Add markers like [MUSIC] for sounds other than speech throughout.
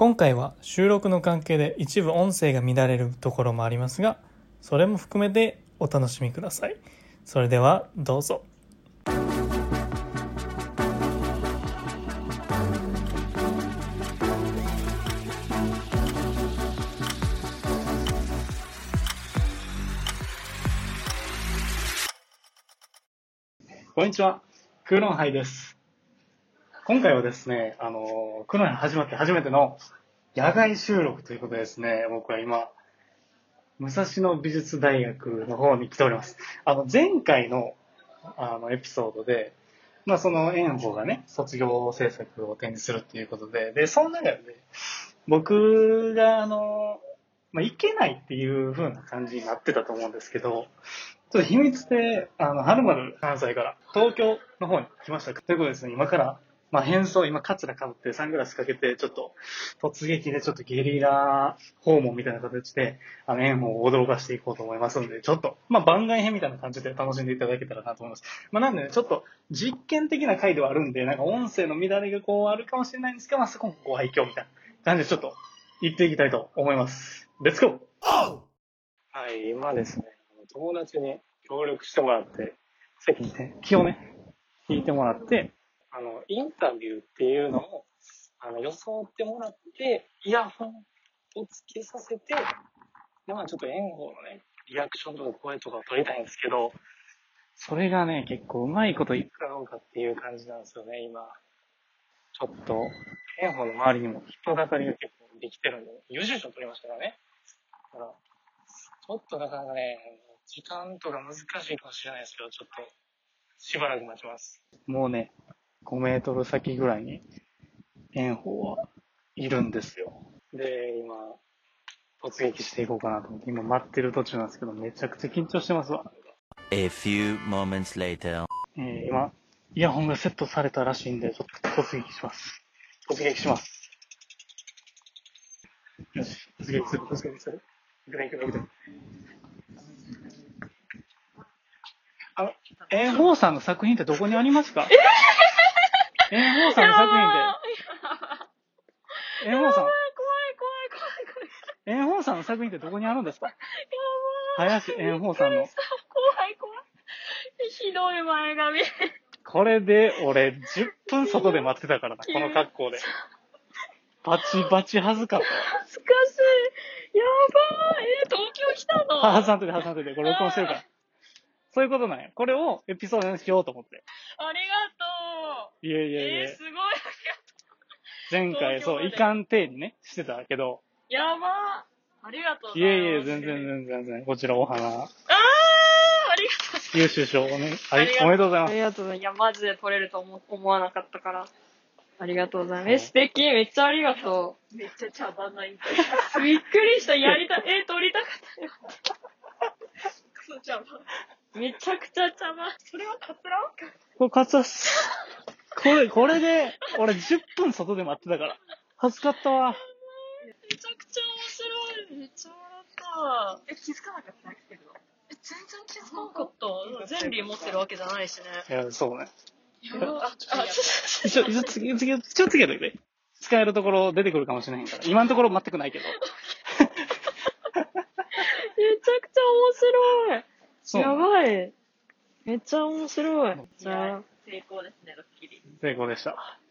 今回は収録の関係で一部音声が乱れるところもありますがそれも含めてお楽しみください。それではどうぞ。こんにちは。クーロンハイです。今回はですね、あの、クロンハイ始まって初めての野外収録ということでですね、僕は今、武蔵野美術大学の方に来ております。あの、前回の、あの、エピソードで、まあ、その、炎鵬がね、卒業制作を展示するっていうことで、で、その中で、僕が、あの、まあ、いけないっていう風な感じになってたと思うんですけど、ちょっと秘密で、あの、はるまる関西から東京の方に来ました。ということでですね、今から、まあ、変装、今、カツラかぶってサングラスかけて、ちょっと、突撃でちょっとゲリラ訪問みたいな形で、あの、縁を驚かしていこうと思いますので、ちょっと、まあ、番外編みたいな感じで楽しんでいただけたらなと思います。まあ、なんでね、ちょっと、実験的な回ではあるんで、なんか音声の乱れがこうあるかもしれないんですけど、まあ、そこもご愛嬌みたいな感じでちょっと、行っていきたいと思います。レッツゴーはい、今ですね、友達に協力してもらって、席にね、気をね、引いてもらって、あの、インタビューっていうのを、あの、装ってもらって、イヤホンをつけさせて、で、まあちょっと炎鵬のね、リアクションとか声とかを撮りたいんですけど、それがね、結構うまいこといくかどうかっていう感じなんですよね、今。ちょっと、炎鵬の周りにも人だかりが結構できてるんで、優秀賞取りましたからね。だから、ちょっとなかなかね、時間とか難しいかもしれないですけど、ちょっと、しばらく待ちます。もうね、5メートル先ぐらいに、炎鵬はいるんですよ。で、今、突撃していこうかなと思って、今待ってる途中なんですけど、めちゃくちゃ緊張してますわ。A few moments later. えー今、イヤホンがセットされたらしいんで、ちょっと突撃します。突撃します。よし、突撃する、突撃する。いくねいくねいくね。あの、炎鵬さんの作品ってどこにありますか？炎鵬さんの作品って、炎鵬さん、怖い怖い怖い怖い。炎鵬さんの作品ってどこにあるんですか？林炎鵬さんの。怖い怖い。ひどい前髪。これで俺10分外で待ってたからな、この格好で。バチバチ恥ずかったわ。恥ずかしい。やばい。え、東京来たの？は挟んといて挟んといて、これ録音してるから。そういうことなんや。これをエピソードにしようと思って。ありがとう。いやいやいやえー、すごい。前回そう、いかん体にね、してたけど、やばありがとうごいざいます。やいや、全然全然全然、こちらお花、あーありがとう。優秀賞をね、ありありがとうおめでとうございます。ありがとうございます。いや、マジで撮れると思思わなかったから。ありがとうございます。はいえ、素敵。めっちゃありがとめっちゃ茶番なインタビう。[LAUGHS] びっくりした。やりた、え、撮りたかったよ。ュー。茶番。めちゃくちゃ茶番。それはカツラ？これ、カツラっす。これ、これで、俺10分外で待ってたから。恥ずかったわ。めちゃくちゃ面白い。めっちゃ笑った。え、気づかなかった？けど。え、全然気づかなかった。全部持ってるわけじゃないしね。いや、そうね。やばあ、あ、ちょっと一応、一応、次、次、ちょっとつけといて。使えるところ出てくるかもしれへんから。今のところ全くないけど。[LAUGHS] めちゃくちゃ面白い。そうやばい。めっちゃ面白い。じゃあ、成功ですね、ドッキリ。成功でした。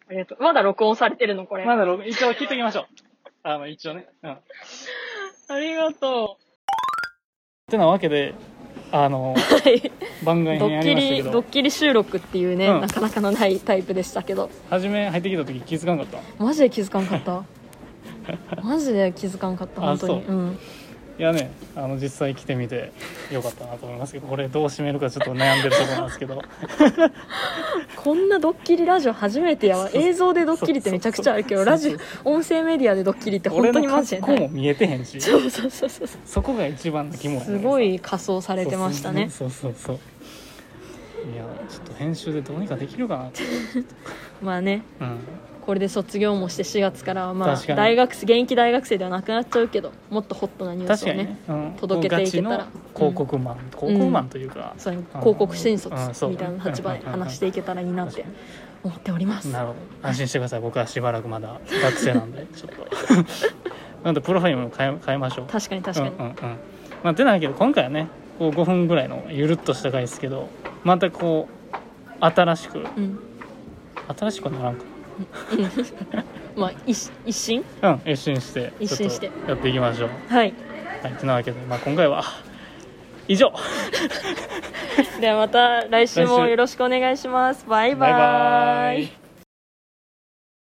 ありがとう。まだ録音されてるのこれ。まだ録一応聞いときましょう。[LAUGHS] あの、一応ね。うん。ありがとってなわけで、あの、う。[LAUGHS] はい。番外編やドッキリ、りましたけど、ドッキリ収録っていうね、うんなかなかのないタイプでしたけど、初め入ってきた時気づかんかった。マジで気づかんかった。[LAUGHS] マジで気づかんかった、あ本当に。うん。いやね、あの、実際来てみてよかったなと思いますけど、これどう締めるかちょっと悩んでるところなんですけど、[LAUGHS] こんなドッキリラジオ初めてやわ。映像でドッキリってめちゃくちゃあるけど、ラジオ、音声メディアでドッキリって本当にマジでなも見えてへんし、そうそうそうそう。そこが一番の肝やねすごい仮装されてましたね。そうそうそうそう。いや、ちょっと編集でどうにかできるかな。[LAUGHS] まあね、うん。これで卒業もして4月からはまあ大学生現役大学生ではなくなっちゃうけどもっとホットなニュースをねね、うん、届けていけたら。広告マン、広告マンというか、そういう広告新卒うん。そう。みたいな立場で話していけたらいいなって思っております。なるほど。安心してください。僕はしばらくまだ学生なんで。[LAUGHS] ちょっと。[LAUGHS] なんでプロファイルも変え変えましょう。確かに確かに、うんうんうん。まあてないけど今回はねこう5分ぐらいのゆるっとした回ですけどまたこう新しくうん。新しくはならんか [LAUGHS] まあ一一新？なうん一新して一新して。ちょっとやっていきましょう。はい。はいてなわけで、まあ、今回は以上。[LAUGHS] ではまた来週もよろしくお願いします。バイバイ